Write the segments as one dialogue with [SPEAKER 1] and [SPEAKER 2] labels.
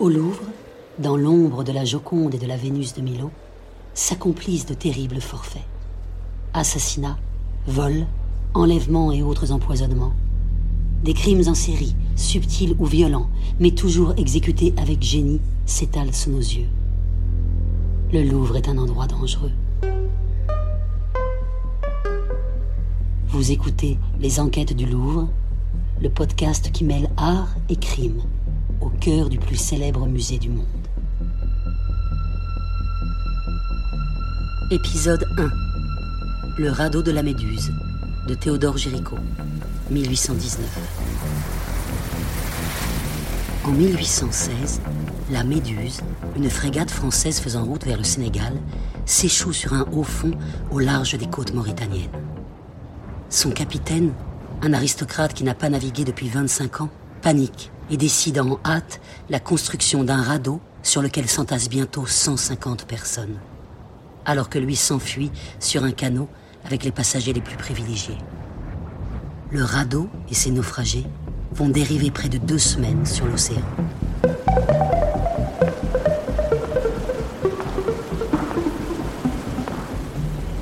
[SPEAKER 1] Au Louvre, dans l'ombre de la Joconde et de la Vénus de Milo, s'accomplissent de terribles forfaits. Assassinats, vols, enlèvements et autres empoisonnements. Des crimes en série, subtils ou violents, mais toujours exécutés avec génie, s'étalent sous nos yeux. Le Louvre est un endroit dangereux. Vous écoutez Les Enquêtes du Louvre, le podcast qui mêle art et crime cœur du plus célèbre musée du monde. Épisode 1 Le radeau de la Méduse de Théodore Géricault, 1819. En 1816, la Méduse, une frégate française faisant route vers le Sénégal, s'échoue sur un haut fond au large des côtes mauritaniennes. Son capitaine, un aristocrate qui n'a pas navigué depuis 25 ans, panique et décide en hâte la construction d'un radeau sur lequel s'entassent bientôt 150 personnes, alors que lui s'enfuit sur un canot avec les passagers les plus privilégiés. Le radeau et ses naufragés vont dériver près de deux semaines sur l'océan.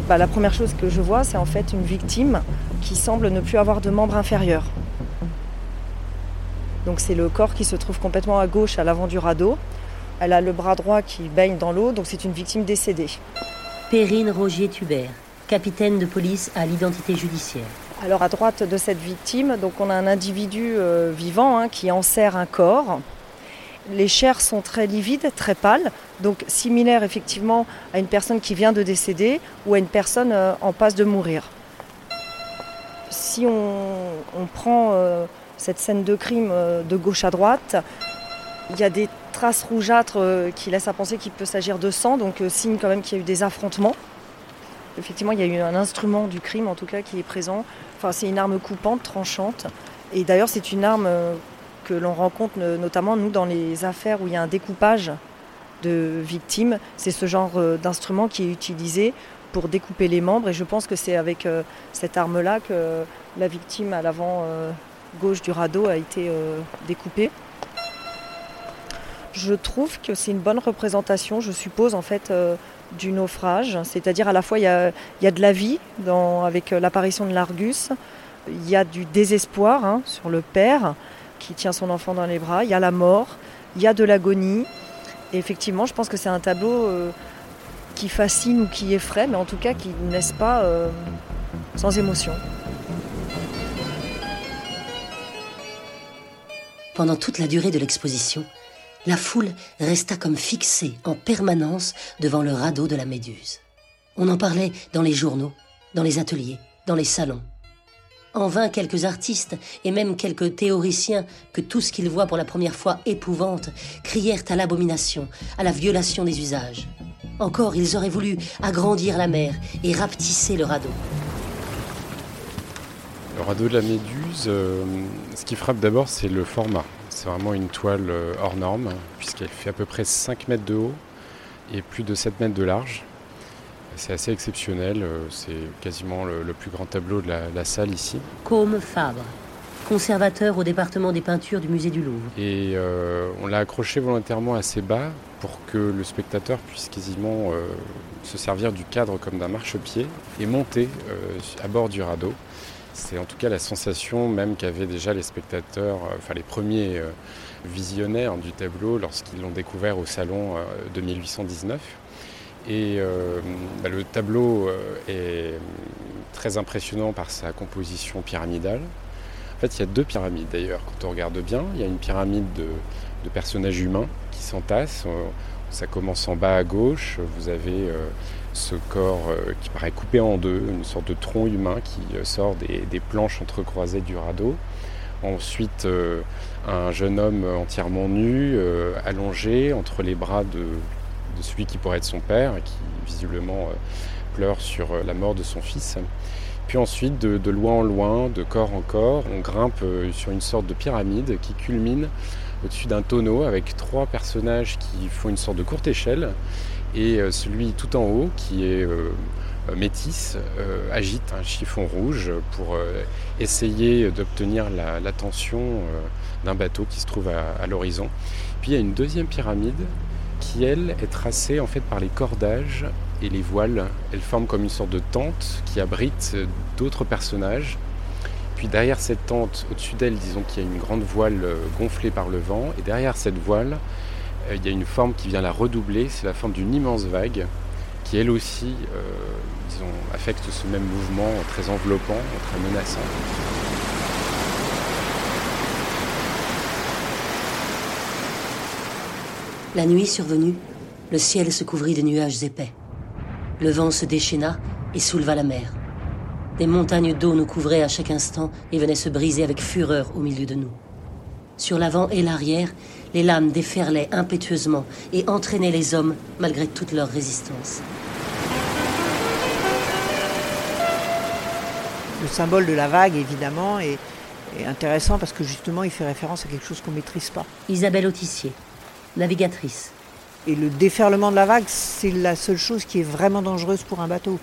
[SPEAKER 2] Bah, la première chose que je vois, c'est en fait une victime qui semble ne plus avoir de membre inférieur. Donc c'est le corps qui se trouve complètement à gauche à l'avant du radeau. Elle a le bras droit qui baigne dans l'eau, donc c'est une victime décédée.
[SPEAKER 1] Perrine Rogier Tubert, capitaine de police à l'identité judiciaire.
[SPEAKER 2] Alors à droite de cette victime, donc on a un individu euh, vivant hein, qui enserre un corps. Les chairs sont très livides, très pâles, donc similaires effectivement à une personne qui vient de décéder ou à une personne euh, en passe de mourir. Si on, prend euh, cette scène de crime euh, de gauche à droite. Il y a des traces rougeâtres euh, qui laissent à penser qu'il peut s'agir de sang, donc euh, signe quand même qu'il y a eu des affrontements. Effectivement, il y a eu un instrument du crime en tout cas qui est présent. Enfin, c'est une arme coupante, tranchante. Et d'ailleurs, c'est une arme que l'on rencontre notamment nous dans les affaires où il y a un découpage de victimes. C'est ce genre d'instrument qui est utilisé pour découper les membres. Et je pense que c'est avec cette arme-là que la victime à l'avant gauche du radeau a été euh, découpée. Je trouve que c'est une bonne représentation, je suppose, en fait, euh, du naufrage. C'est-à-dire à la fois il y a, de la vie avec euh, l'apparition de l'Argus, il y a du désespoir hein, sur le père qui tient son enfant dans les bras, il y a la mort, il y a de l'agonie. Et effectivement, je pense que c'est un tableau qui fascine ou qui effraie, mais en tout cas qui ne laisse pas sans émotion.
[SPEAKER 1] Pendant toute la durée de l'exposition, la foule resta comme fixée en permanence devant le radeau de la Méduse. On en parlait dans les journaux, dans les ateliers, dans les salons. En vain, quelques artistes et même quelques théoriciens que tout ce qu'ils voient pour la première fois épouvante crièrent à l'abomination, à la violation des usages. Encore, ils auraient voulu agrandir la mer et rapetisser le radeau.
[SPEAKER 3] Le radeau de la Méduse, euh, ce qui frappe d'abord, c'est le format. C'est vraiment une toile euh, hors norme, puisqu'elle fait à peu près 5 mètres de haut et plus de 7 mètres de large. C'est assez exceptionnel, euh, c'est quasiment le, plus grand tableau de la, salle ici.
[SPEAKER 1] Comme Fabre, conservateur au département des peintures du musée du Louvre.
[SPEAKER 3] Et on l'a accroché volontairement assez bas pour que le spectateur puisse quasiment se servir du cadre comme d'un marchepied et monter à bord du radeau. C'est en tout cas la sensation même qu'avaient déjà les spectateurs, euh, enfin les premiers euh, visionnaires du tableau lorsqu'ils l'ont découvert au salon euh, de 1819. Et bah, le tableau est très impressionnant par sa composition pyramidale. En fait, il y a deux pyramides d'ailleurs, quand on regarde bien. Il y a une pyramide de, de personnages humains qui s'entassent. Ça commence en bas à gauche. Vous avez ce corps euh, qui paraît coupé en deux, une sorte de tronc humain qui euh, sort des, planches entrecroisées du radeau. Ensuite, euh, un jeune homme entièrement nu, allongé entre les bras de, celui qui pourrait être son père, et qui visiblement pleure sur la mort de son fils. Puis ensuite, de, loin en loin, de corps en corps, on grimpe sur une sorte de pyramide qui culmine au-dessus d'un tonneau avec trois personnages qui font une sorte de courte échelle et euh, celui tout en haut qui est euh, métis agite un chiffon rouge pour essayer d'obtenir l'attention d'un bateau qui se trouve à, l'horizon. Puis il y a une deuxième pyramide qui, elle, est tracée en fait par les cordages et les voiles. Elle forme comme une sorte de tente qui abrite d'autres personnages. Puis derrière cette tente, au-dessus d'elle, disons qu'il y a une grande voile gonflée par le vent. Et derrière cette voile, il y a une forme qui vient la redoubler. C'est la forme d'une immense vague qui, elle aussi, euh, affecte ce même mouvement très enveloppant, très menaçant.
[SPEAKER 1] La nuit survenue, le ciel se couvrit de nuages épais. Le vent se déchaîna et souleva la mer. Des montagnes d'eau nous couvraient à chaque instant et venaient se briser avec fureur au milieu de nous. Sur l'avant et l'arrière, les lames déferlaient impétueusement et entraînaient les hommes malgré toute leur résistance.
[SPEAKER 4] Le symbole de la vague, évidemment, est, est intéressant parce que justement, il fait référence à quelque chose qu'on ne maîtrise pas.
[SPEAKER 1] Isabelle Autissier, navigatrice.
[SPEAKER 4] Et le déferlement de la vague, c'est la seule chose qui est vraiment dangereuse pour un bateau.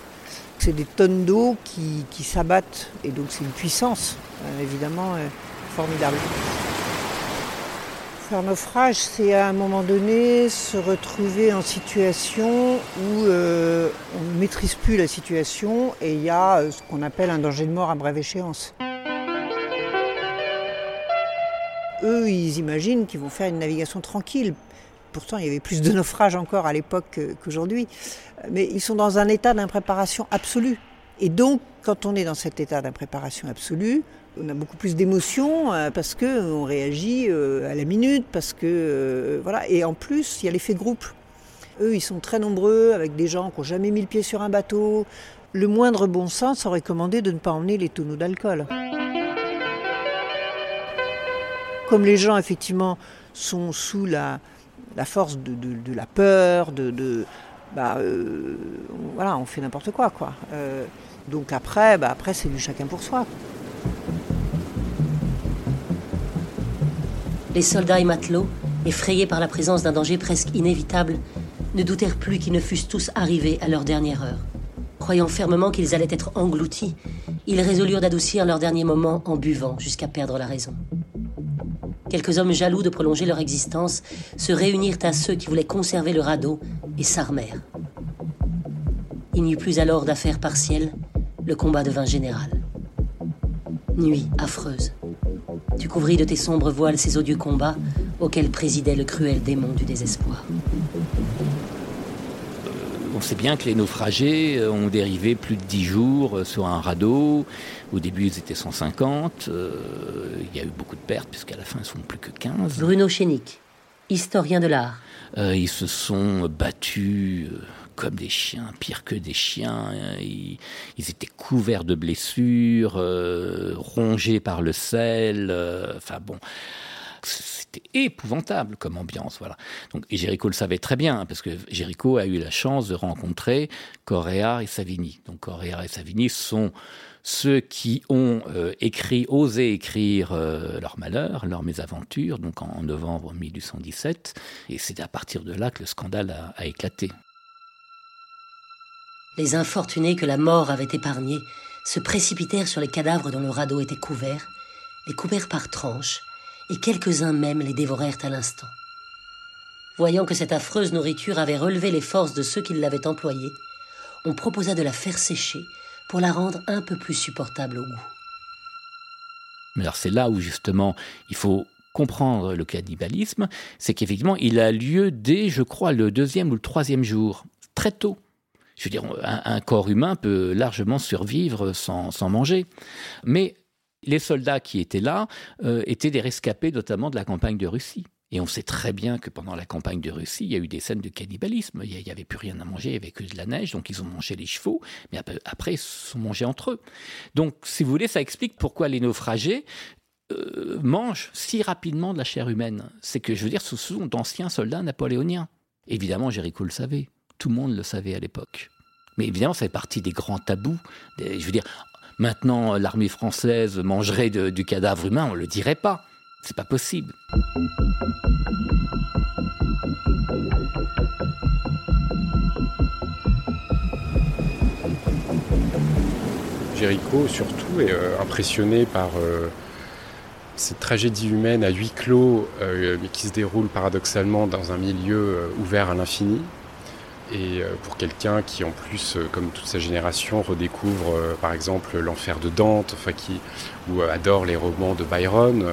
[SPEAKER 4] C'est des tonnes d'eau qui, s'abattent, et donc c'est une puissance, euh, évidemment, euh, formidable. Faire naufrage, c'est à un moment donné se retrouver en situation où euh, on ne maîtrise plus la situation et il y a ce qu'on appelle un danger de mort à brève échéance. eux, ils imaginent qu'ils vont faire une navigation tranquille. Pourtant, il y avait plus de naufrages encore à l'époque qu'aujourd'hui. Mais ils sont dans un état d'impréparation absolue. Et donc, quand on est dans cet état d'impréparation absolue, on a beaucoup plus d'émotions euh, parce qu'on réagit euh, à la minute, parce que euh, voilà. Et en plus, il y a l'effet groupe. Eux, ils sont très nombreux, avec des gens qui n'ont jamais mis le pied sur un bateau. Le moindre bon sens aurait commandé de ne pas emmener les tonneaux d'alcool. Comme les gens, effectivement, sont sous la, force de, la peur, de, bah, euh, voilà, on fait n'importe quoi, quoi. Euh, donc après, bah, après c'est du chacun pour soi.
[SPEAKER 1] Les soldats et matelots, effrayés par la présence d'un danger presque inévitable, ne doutèrent plus qu'ils ne fussent tous arrivés à leur dernière heure. Croyant fermement qu'ils allaient être engloutis, ils résolurent d'adoucir leur dernier moment en buvant jusqu'à perdre la raison. Quelques hommes jaloux de prolonger leur existence se réunirent à ceux qui voulaient conserver le radeau et s'armèrent. Il n'y eut plus alors d'affaires partielles, le combat devint général. Nuit affreuse. Tu couvris de tes sombres voiles ces odieux combats auxquels présidait le cruel démon du désespoir
[SPEAKER 5] sait bien que les naufragés euh, ont dérivé plus de 10 jours euh, sur un radeau. Au début, ils étaient 150. Euh, il y a eu beaucoup de pertes, puisqu'à la fin, ils sont plus que 15.
[SPEAKER 1] Bruno Chénic, historien de l'art.
[SPEAKER 5] ils se sont battus comme des chiens, pire que des chiens. Ils, étaient couverts de blessures, rongés par le sel. Enfin bon c'était épouvantable comme ambiance, voilà. Donc, et Géricault le savait très bien, parce que Géricault a eu la chance de rencontrer Correa et Savigny. Donc, Correa et Savigny sont ceux qui ont euh, écrit, osé écrire euh, leur malheur, leur mésaventure, donc en, novembre 1817, et c'est à partir de là que le scandale a, a éclaté.
[SPEAKER 1] Les infortunés que la mort avait épargnés se précipitèrent sur les cadavres dont le radeau était couvert, les coupèrent par tranches, et quelques-uns même les dévorèrent à l'instant. Voyant que cette affreuse nourriture avait relevé les forces de ceux qui l'avaient employée, on proposa de la faire sécher pour la rendre un peu plus supportable au goût.
[SPEAKER 5] Mais alors c'est là où justement il faut comprendre le cannibalisme, c'est qu'effectivement il a lieu dès, je crois, le deuxième ou le troisième jour, très tôt. Je veux dire, un, corps humain peut largement survivre sans, sans manger. Mais les soldats qui étaient là euh, étaient des rescapés notamment de la campagne de Russie. Et on sait très bien que pendant la campagne de Russie, il y a eu des scènes de cannibalisme. Il n'y avait plus rien à manger, il n'y avait que de la neige, donc ils ont mangé les chevaux, mais après, ils se sont mangés entre eux. Donc, si vous voulez, ça explique pourquoi les naufragés euh, mangent si rapidement de la chair humaine. C'est que, je veux dire, ce sont d'anciens soldats napoléoniens. Évidemment, Jéricho le savait. Tout le monde le savait à l'époque. Mais évidemment, ça fait partie des grands tabous. je veux dire, Maintenant, l'armée française mangerait du cadavre humain, on ne le dirait pas. C'est pas possible.
[SPEAKER 3] Géricault surtout est impressionné par cette tragédie humaine à huis clos, mais qui se déroule paradoxalement dans un milieu ouvert à l'infini. Et pour quelqu'un qui, en plus, comme toute sa génération, redécouvre par exemple l'enfer de Dante, enfin, ou adore les romans de Byron,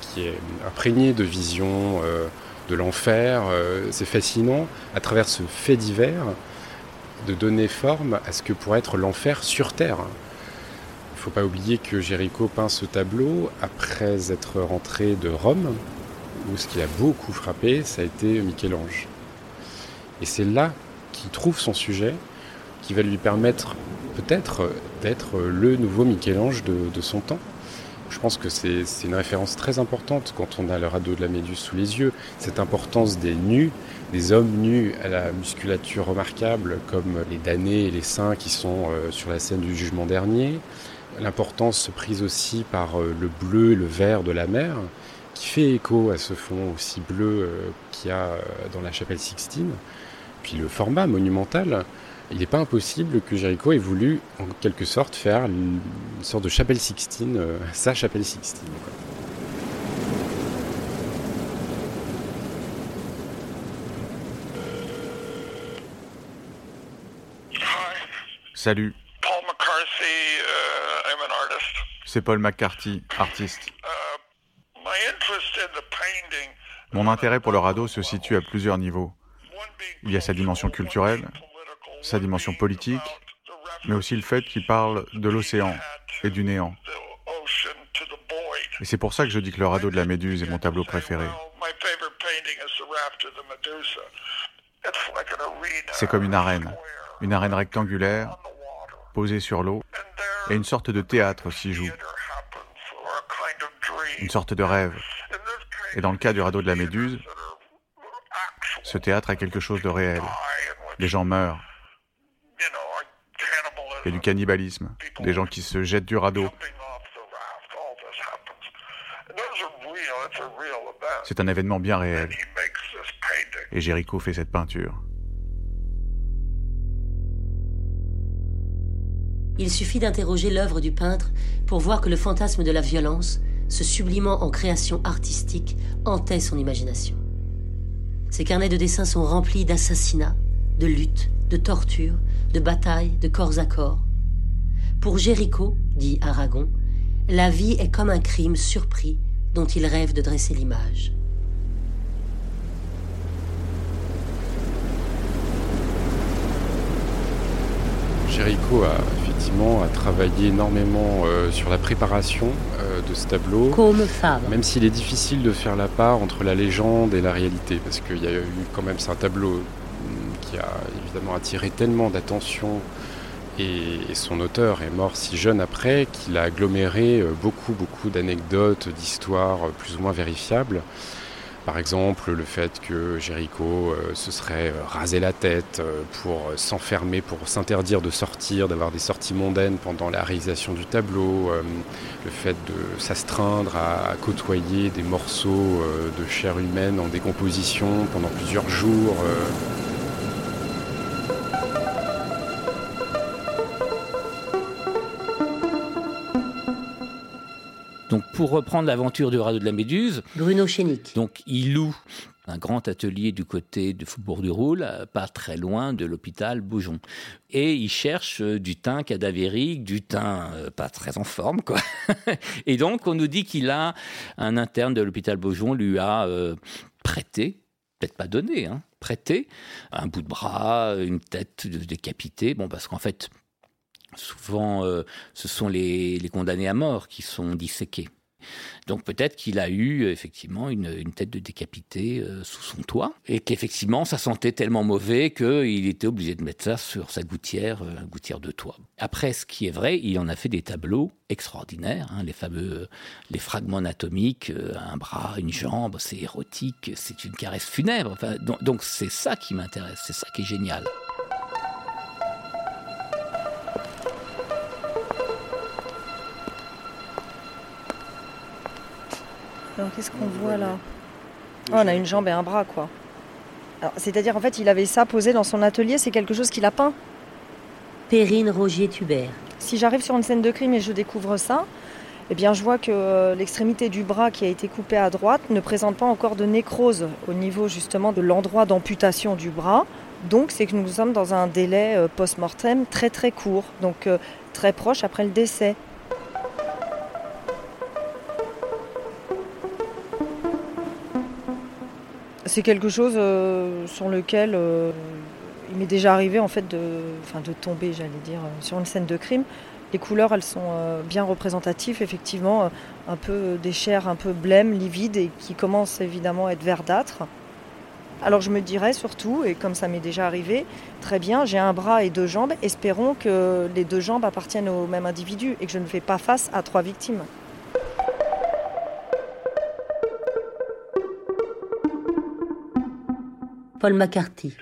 [SPEAKER 3] qui est imprégné de visions de l'enfer. Euh, c'est fascinant, à travers ce fait divers, de donner forme à ce que pourrait être l'enfer sur Terre. Il ne faut pas oublier que Géricault peint ce tableau après être rentré de Rome, où ce qui a beaucoup frappé, ça a été Michel-Ange. Et c'est là qu'il trouve son sujet, qui va lui permettre peut-être d'être le nouveau Michel-Ange de son temps. Je pense que c'est une référence très importante quand on a le radeau de la Méduse sous les yeux. Cette importance des nus, des hommes nus à la musculature remarquable, comme les damnés et les saints qui sont euh, sur la scène du jugement dernier. L'importance prise aussi par euh, le bleu et le vert de la mer, qui fait écho à ce fond aussi bleu euh, qu'il y a dans la chapelle Sixtine. Puis le format monumental, il n'est pas impossible que Jéricho ait voulu, en quelque sorte, faire une sorte de chapelle Sixtine, euh, sa chapelle Sixtine.
[SPEAKER 6] Salut.
[SPEAKER 7] Paul McCarthy, uh, I'm an artist.
[SPEAKER 6] C'est Paul McCarthy, artiste. Mon intérêt pour le radeau se situe à plusieurs niveaux. Il y a sa dimension culturelle, sa dimension politique, mais aussi le fait qu'il parle de l'océan et du néant. Et c'est pour ça que je dis que le radeau de la Méduse est mon tableau préféré. C'est comme une arène, une arène rectangulaire, posée sur l'eau, et une sorte de théâtre s'y joue, une sorte de rêve. Et dans le cas du radeau de la Méduse, ce théâtre a quelque chose de réel. Les gens meurent, il y a du cannibalisme, des gens qui se jettent du radeau. C'est un événement bien réel. Et Jéricho fait cette peinture.
[SPEAKER 1] Il suffit d'interroger l'œuvre du peintre pour voir que le fantasme de la violence, se sublimant en création artistique, hantait son imagination. Ses carnets de dessins sont remplis d'assassinats, de luttes, de tortures, de batailles, de corps à corps. Pour Jéricho, dit Aragon, la vie est comme un crime surpris dont il rêve de dresser l'image.
[SPEAKER 3] Jéricho a effectivement a travaillé énormément euh, sur la préparation euh, de ce tableau.
[SPEAKER 1] Comme
[SPEAKER 3] Même s'il est difficile de faire la part entre la légende et la réalité, parce qu'il y a eu quand même, c'est un tableau qui a évidemment attiré tellement d'attention et, son auteur est mort si jeune après qu'il a aggloméré euh, beaucoup beaucoup d'anecdotes, d'histoires plus ou moins vérifiables. Par exemple, le fait que Jéricho euh, se serait rasé la tête pour s'enfermer, pour s'interdire de sortir, d'avoir des sorties mondaines pendant la réalisation du tableau, le fait de s'astreindre à, côtoyer des morceaux de chair humaine en décomposition pendant plusieurs jours.
[SPEAKER 5] Donc pour reprendre l'aventure du radeau de la Méduse,
[SPEAKER 1] Bruno Chénic.
[SPEAKER 5] Donc il loue un grand atelier du côté du Faubourg du Roule, pas très loin de l'hôpital Boujon. Et il cherche euh, du thym cadavérique, du thym euh, pas très en forme, quoi. Et donc on nous dit qu'il a un interne de l'hôpital Beaujon lui a euh, prêté, peut-être pas donné, hein, prêté un bout de bras, une tête décapitée. Bon, parce qu'en fait, Souvent, euh, ce sont les, condamnés à mort qui sont disséqués. Donc peut-être qu'il a eu effectivement une, tête de décapité euh, sous son toit et qu'effectivement ça sentait tellement mauvais qu'il était obligé de mettre ça sur sa gouttière, euh, gouttière de toit. Après, ce qui est vrai, il en a fait des tableaux extraordinaires, hein, les fameux les fragments anatomiques, un bras, une jambe, c'est érotique, c'est une caresse funèbre. donc c'est ça qui m'intéresse, c'est ça qui est génial.
[SPEAKER 2] Alors qu'est-ce qu'on voit là oh, On a une jambe et un bras quoi. C'est-à-dire en fait il avait ça posé dans son atelier, c'est quelque chose qu'il a peint
[SPEAKER 1] Perrine Rogier Tubert.
[SPEAKER 2] Si j'arrive sur une scène de crime et je découvre ça, eh bien, je vois que euh, l'extrémité du bras qui a été coupée à droite ne présente pas encore de nécrose au niveau justement de l'endroit d'amputation du bras. Donc, c'est que nous sommes dans un délai euh, post-mortem très très court, donc euh, très proche après le décès. C'est quelque chose sur lequel il m'est déjà arrivé en fait de, tomber, j'allais dire, sur une scène de crime les couleurs, elles sont euh, bien représentatives, effectivement, euh, un peu des chairs un peu blêmes, livides et qui commencent évidemment à être verdâtres. Alors je me dirais surtout, et comme ça m'est déjà arrivé, très bien, j'ai un bras et deux jambes, espérons que les deux jambes appartiennent au même individu et que je ne fais pas face à trois victimes.
[SPEAKER 1] Paul McCarthy.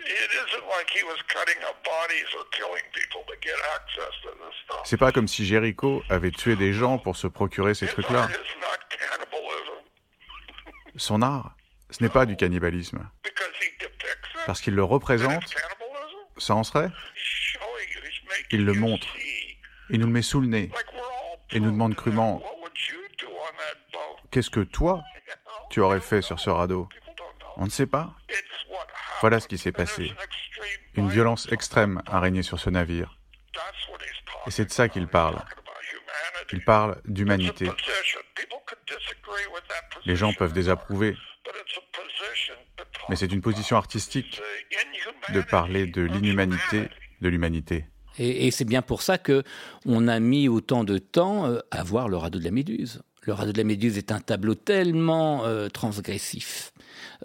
[SPEAKER 6] C'est pas comme si Jericho avait tué des gens pour se procurer ces trucs-là. Son art, ce n'est pas du cannibalisme. Parce qu'il le représente, ça en serait? Il le montre. Il nous le met sous le nez. Et nous demande crûment Qu'est-ce que toi, tu aurais fait sur ce radeau? On ne sait pas. Voilà ce qui s'est passé. Une violence extrême a régné sur ce navire. Et c'est de ça qu'il parle. Il parle d'humanité. Les gens peuvent désapprouver, mais c'est une position artistique de parler de l'inhumanité de l'humanité.
[SPEAKER 5] Et, c'est bien pour ça que on a mis autant de temps euh, à voir le radeau de la Méduse. Le radeau de la Méduse est un tableau tellement euh, transgressif,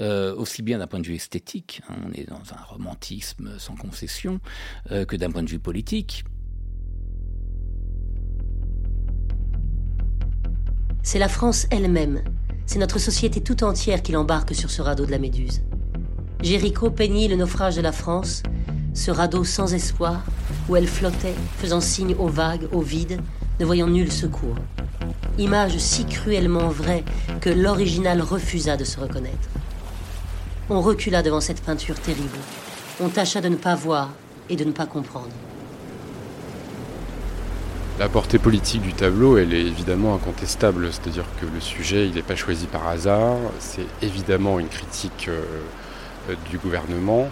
[SPEAKER 5] euh, aussi bien d'un point de vue esthétique, hein, on est dans un romantisme sans concession, que d'un point de vue politique.
[SPEAKER 1] C'est la France elle-même, c'est notre société tout entière qui l'embarque sur ce radeau de la Méduse. Jéricho peignit le naufrage de la France, ce radeau sans espoir, où elle flottait, faisant signe aux vagues, au vide, ne voyant nul secours. Image si cruellement vraie que l'original refusa de se reconnaître. On recula devant cette peinture terrible. On tâcha de ne pas voir et de ne pas comprendre.
[SPEAKER 3] La portée politique du tableau, elle est évidemment incontestable, c'est-à-dire que le sujet, il n'est pas choisi par hasard, c'est évidemment une critique euh, euh, du gouvernement,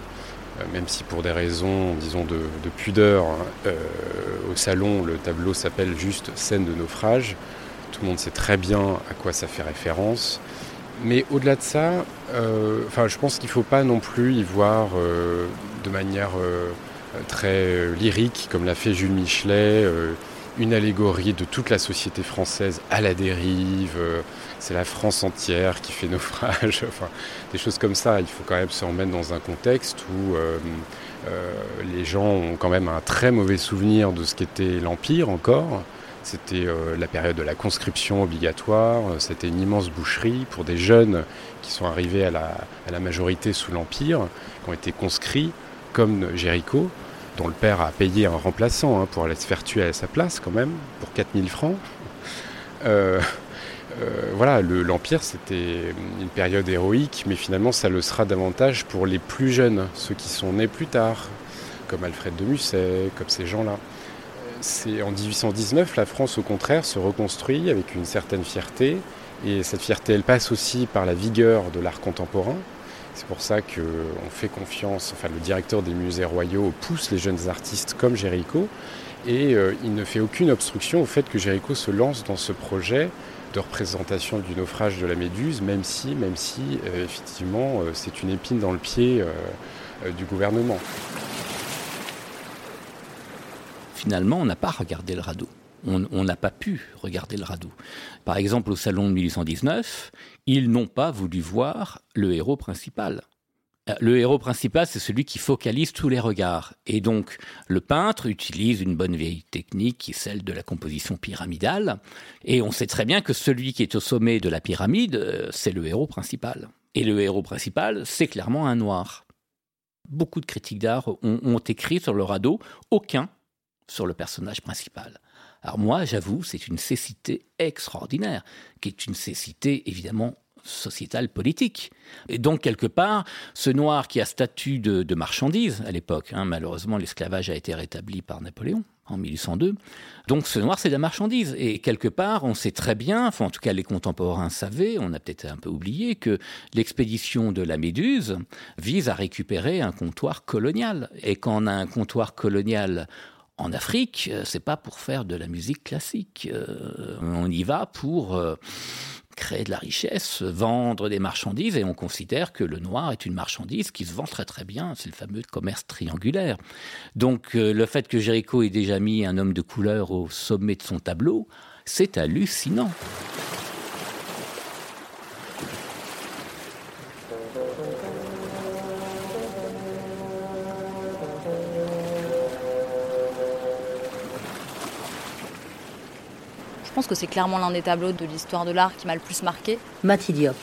[SPEAKER 3] euh, même si pour des raisons, disons, de, pudeur, hein, au salon, le tableau s'appelle juste scène de naufrage, tout le monde sait très bien à quoi ça fait référence, mais au-delà de ça, enfin, je pense qu'il ne faut pas non plus y voir de manière très lyrique, comme l'a fait Jules Michelet, une allégorie de toute la société française à la dérive. Euh, c'est la France entière qui fait naufrage. enfin, des choses comme ça. Il faut quand même se remettre dans un contexte où euh, euh, les gens ont quand même un très mauvais souvenir de ce qu'était l'Empire encore. C'était la période de la conscription obligatoire, c'était une immense boucherie pour des jeunes qui sont arrivés à la, majorité sous l'Empire, qui ont été conscrits, comme Jéricho, dont le père a payé un remplaçant hein, pour aller se faire tuer à sa place quand même, pour 4000 francs. Euh, euh, voilà, l'Empire c'était une période héroïque, mais finalement ça le sera davantage pour les plus jeunes, ceux qui sont nés plus tard, comme Alfred de Musset, comme ces gens-là. En 1819, la France au contraire se reconstruit avec une certaine fierté, et cette fierté elle passe aussi par la vigueur de l'art contemporain, c'est pour ça qu'on fait confiance, enfin le directeur des musées royaux pousse les jeunes artistes comme Jéricho et euh, il ne fait aucune obstruction au fait que Jéricho se lance dans ce projet de représentation du naufrage de la Méduse, même si, même si euh, effectivement euh, c'est une épine dans le pied du gouvernement.
[SPEAKER 5] Finalement, on n'a pas regardé le radeau on n'a pas pu regarder le radeau. Par exemple, au salon de 1819, ils n'ont pas voulu voir le héros principal. Euh, le héros principal, c'est celui qui focalise tous les regards. Et donc, le peintre utilise une bonne vieille technique qui est celle de la composition pyramidale. Et on sait très bien que celui qui est au sommet de la pyramide, euh, c'est le héros principal. Et le héros principal, c'est clairement un noir. Beaucoup de critiques d'art ont, ont écrit sur le radeau, aucun sur le personnage principal. Alors moi, j'avoue, c'est une cécité extraordinaire, qui est une cécité évidemment sociétale politique. Et donc, quelque part, ce noir qui a statut de, marchandise à l'époque, hein, malheureusement, l'esclavage a été rétabli par Napoléon, en 1802. Donc ce noir, c'est de la marchandise. Et quelque part, on sait très bien, enfin en tout cas les contemporains savaient, on a peut-être un peu oublié, que l'expédition de la Méduse vise à récupérer un comptoir colonial. Et quand on a un comptoir colonial en Afrique, euh, c'est pas pour faire de la musique classique. Euh, on y va pour euh, créer de la richesse, vendre des marchandises, et on considère que le noir est une marchandise qui se vend très très bien. C'est le fameux commerce triangulaire. Donc le fait que Géricault ait déjà mis un homme de couleur au sommet de son tableau, c'est hallucinant.
[SPEAKER 8] Je pense que c'est clairement l'un des tableaux de l'histoire de l'art qui m'a le plus marqué.
[SPEAKER 1] Diop,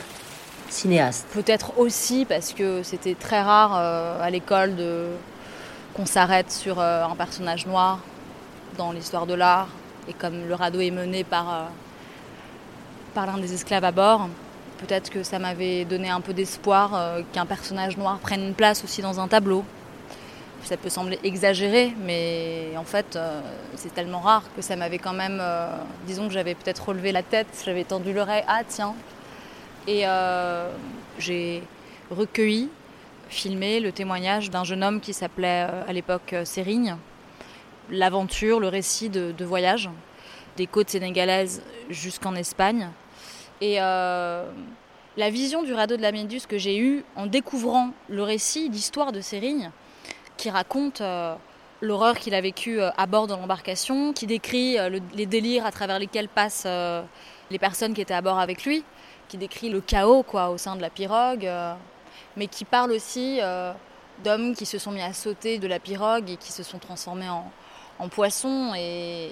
[SPEAKER 1] cinéaste.
[SPEAKER 8] Peut-être aussi parce que c'était très rare euh, à l'école de qu'on s'arrête sur euh, un personnage noir dans l'histoire de l'art. Et comme le radeau est mené par, euh, par l'un des esclaves à bord, peut-être que ça m'avait donné un peu d'espoir qu'un personnage noir prenne une place aussi dans un tableau ça peut sembler exagéré, mais en fait, euh, c'est tellement rare que ça m'avait quand même. Euh, disons que j'avais peut-être relevé la tête, j'avais tendu l'oreille, ah tiens. Et euh, j'ai recueilli, filmé le témoignage d'un jeune homme qui s'appelait à l'époque Sérigne. L'aventure, le récit de, de, voyage des côtes sénégalaises jusqu'en Espagne. Et la vision du radeau de la Méduse que j'ai eue en découvrant le récit, l'histoire de Sérigne, qui raconte euh, l'horreur qu'il a vécue euh, à bord de l'embarcation, qui décrit euh, les délires à travers lesquels passent les personnes qui étaient à bord avec lui, qui décrit le chaos quoi, au sein de la pirogue, mais qui parle aussi d'hommes qui se sont mis à sauter de la pirogue et qui se sont transformés en, poissons. Et,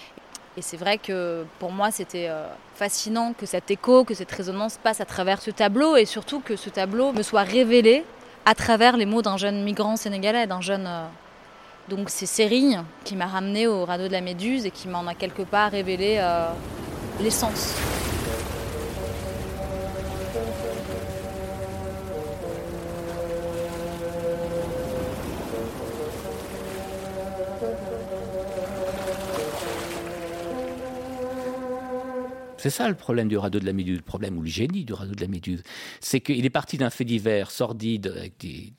[SPEAKER 8] et c'est vrai que pour moi, c'était fascinant que cet écho, que cette résonance passe à travers ce tableau et surtout que ce tableau me soit révélé à travers les mots d'un jeune migrant sénégalais, d'un jeune. Euh, donc c'est Sérigne qui m'a ramené au radeau de la Méduse et qui m'en a quelque part révélé euh, l'essence.
[SPEAKER 5] C'est ça le problème du radeau de la Méduse, le problème ou le génie du radeau de la Méduse. C'est qu'il est parti d'un fait divers sordide avec des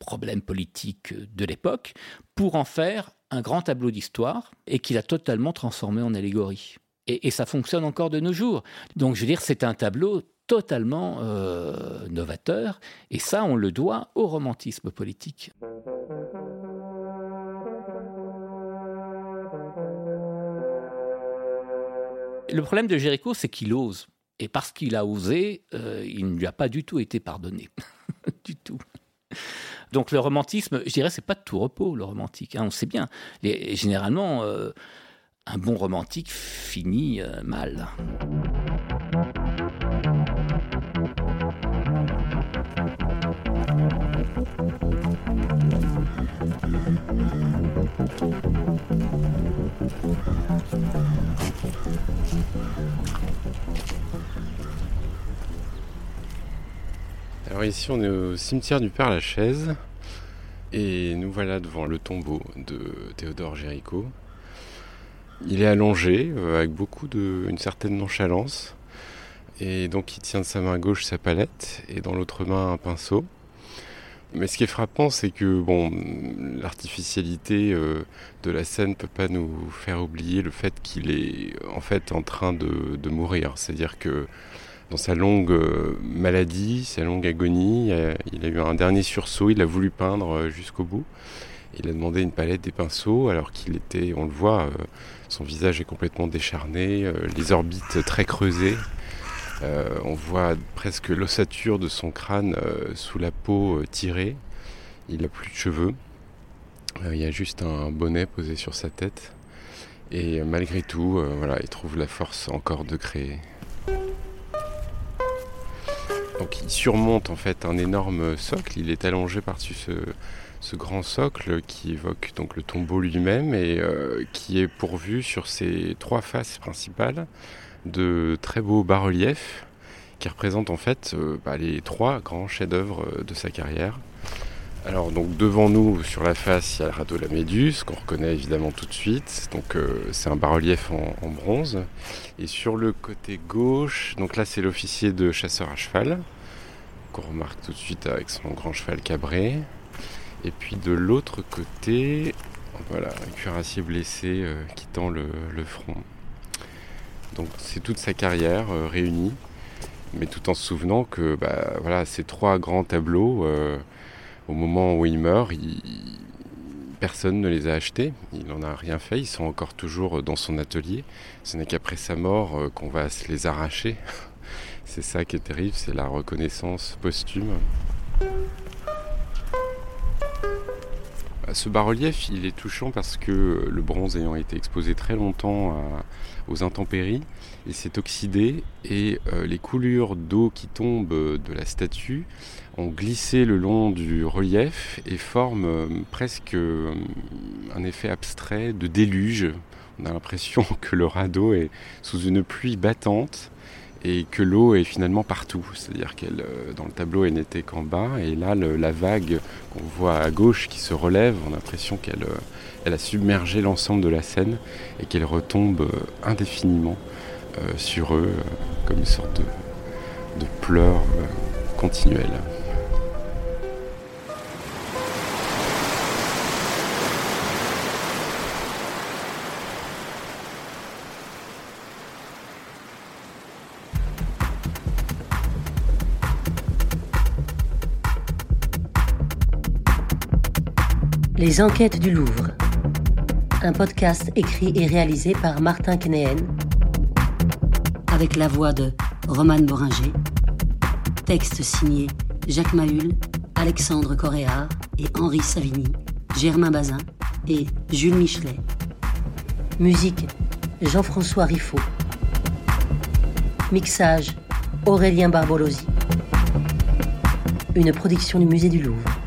[SPEAKER 5] problèmes politiques de l'époque pour en faire un grand tableau d'histoire et qu'il a totalement transformé en allégorie. Et, ça fonctionne encore de nos jours. Donc je veux dire, c'est un tableau totalement euh, novateur et ça, on le doit au romantisme politique. Le problème de Jéricho, c'est qu'il ose. Et parce qu'il a osé, euh, il ne lui a pas du tout été pardonné. du tout. Donc le romantisme, je dirais, c'est pas de tout repos, le romantique. Hein, on sait bien. généralement, euh, un bon romantique finit euh, mal.
[SPEAKER 3] Alors ici on est au cimetière du Père Lachaise et nous voilà devant le tombeau de Théodore Géricault. Il est allongé euh, avec beaucoup de une certaine nonchalance et donc il tient de sa main gauche sa palette et dans l'autre main un pinceau. Mais ce qui est frappant, c'est que bon, l'artificialité euh, de la scène ne peut pas nous faire oublier le fait qu'il est en fait en train de, de mourir. C'est-à-dire que dans sa longue euh, maladie, sa longue agonie. Il a eu un dernier sursaut, il a voulu peindre euh, jusqu'au bout. Il a demandé une palette des pinceaux alors qu'il était, on le voit, euh, son visage est complètement décharné, les orbites très creusées. on voit presque l'ossature de son crâne sous la peau tirée. Il n'a plus de cheveux. il y a juste un bonnet posé sur sa tête. Et malgré tout, voilà, il trouve la force encore de créer. Donc il surmonte en fait un énorme socle, il est allongé par-dessus ce, grand socle qui évoque donc le tombeau lui-même et euh, qui est pourvu sur ses trois faces principales de très beaux bas-reliefs qui représentent en fait euh, bah, les trois grands chefs-d'œuvre de sa carrière. Alors donc devant nous, sur la face, il y a le radeau La Méduse, qu'on reconnaît évidemment tout de suite. Donc euh, c'est un bas-relief en, bronze. Et sur le côté gauche, donc là c'est l'officier de chasseur à cheval, qu'on remarque tout de suite avec son grand cheval cabré. Et puis de l'autre côté, voilà, un cuirassier blessé euh, qui tend le, front. Donc c'est toute sa carrière euh, réunie, mais tout en se souvenant que bah, voilà, ces trois grands tableaux au moment où il meurt, personne ne les a achetés, il n'en a rien fait, ils sont encore toujours dans son atelier. Ce n'est qu'après sa mort euh, qu'on va se les arracher. C'est ça qui est terrible, c'est la reconnaissance posthume. Ce bas-relief, il est touchant parce que le bronze ayant été exposé très longtemps aux intempéries, il s'est oxydé et euh, les coulures d'eau qui tombent de la statue ont glissé le long du relief et forment euh, presque euh, un effet abstrait de déluge. On a l'impression que le radeau est sous une pluie battante et que l'eau est finalement partout. C'est-à-dire qu'elle, euh, dans le tableau, elle n'était qu'en bas, et là, la vague qu'on voit à gauche qui se relève, on a l'impression qu'elle elle a submergé l'ensemble de la scène et qu'elle retombe indéfiniment sur eux comme une sorte de, de pleurs.
[SPEAKER 1] Les enquêtes du Louvre. Un podcast écrit et réalisé par Martin Knéen avec la voix de Romane Boringer. Texte signé Jacques Mahul, Alexandre Coréard et Henri Savigny, Germain Bazin et Jules Michelet. Musique Jean-François Riffaut. Mixage Aurélien Barbolosi. Une production du Musée du Louvre.